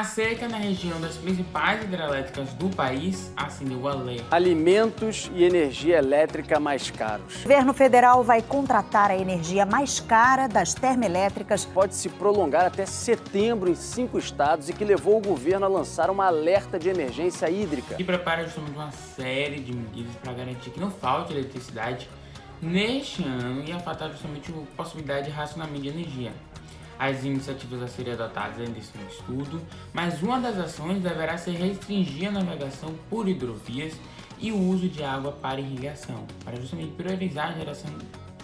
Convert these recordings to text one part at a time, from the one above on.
A seca na região das principais hidrelétricas do país acendeu o alerta. Alimentos e energia elétrica mais caros. O governo federal vai contratar a energia mais cara das termoelétricas. Pode se prolongar até setembro em cinco estados e que levou o governo a lançar uma alerta de emergência hídrica. E prepara justamente uma série de medidas para garantir que não falte eletricidade neste ano e afetar justamente a possibilidade de racionamento de energia. As iniciativas a serem adotadas ainda estão em estudo, mas uma das ações deverá ser restringir a navegação por hidrovias e o uso de água para irrigação, para justamente priorizar a geração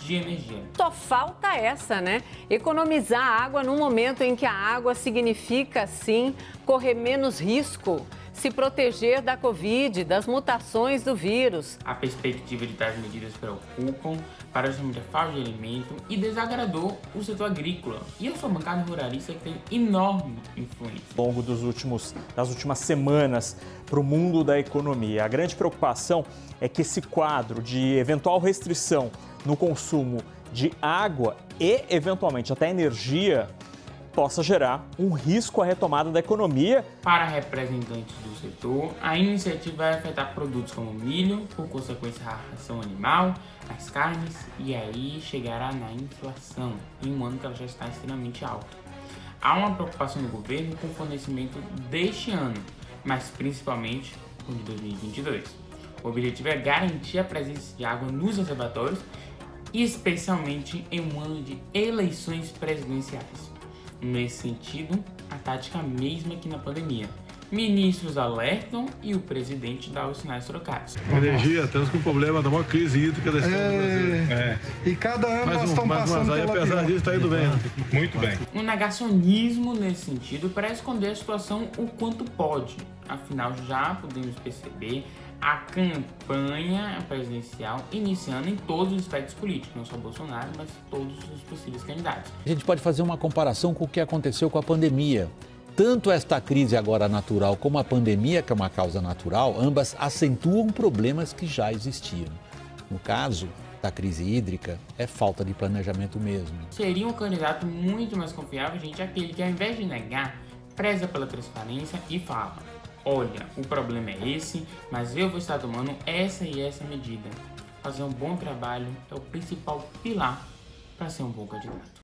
de energia. Só falta essa, né? Economizar água no momento em que a água significa, sim, correr menos risco se proteger da Covid, das mutações do vírus. A perspectiva de tais medidas preocupam para a falta de alimento e desagradou o setor agrícola e a sua bancada ruralista que tem enorme influência. Ao longo dos últimos, das últimas semanas para o mundo da economia. A grande preocupação é que esse quadro de eventual restrição no consumo de água e, eventualmente, até energia possa gerar um risco à retomada da economia. Para representantes do setor, a iniciativa vai afetar produtos como milho, por consequência a ração animal, as carnes e aí chegará na inflação, em um ano que ela já está extremamente alta. Há uma preocupação do governo com o fornecimento deste ano, mas principalmente com o de 2022. O objetivo é garantir a presença de água nos reservatórios, especialmente em um ano de eleições presidenciais. Nesse sentido, a tática mesma que na pandemia. Ministros alertam e o presidente dá os sinais trocados. Energia, estamos com problema da maior crise hídrica da história É. do Brasil. É. E cada ano Mais nós um, estamos mais passando um, aí, pela apesar disso, está indo bem. né? Muito bem. Um negacionismo nesse sentido para esconder a situação o quanto pode. Afinal, já podemos perceber a campanha presidencial iniciando em todos os aspectos políticos, não só Bolsonaro, mas todos os possíveis candidatos. A gente pode fazer uma comparação com o que aconteceu com a pandemia. Tanto esta crise agora natural como a pandemia, que é uma causa natural, ambas acentuam problemas que já existiam. No caso da crise hídrica, é falta de planejamento mesmo. Seria um candidato muito mais confiável, gente, aquele que ao invés de negar, preza pela transparência e fala: olha, o problema é esse, mas eu vou estar tomando essa e essa medida. Fazer um bom trabalho é o principal pilar para ser um bom candidato.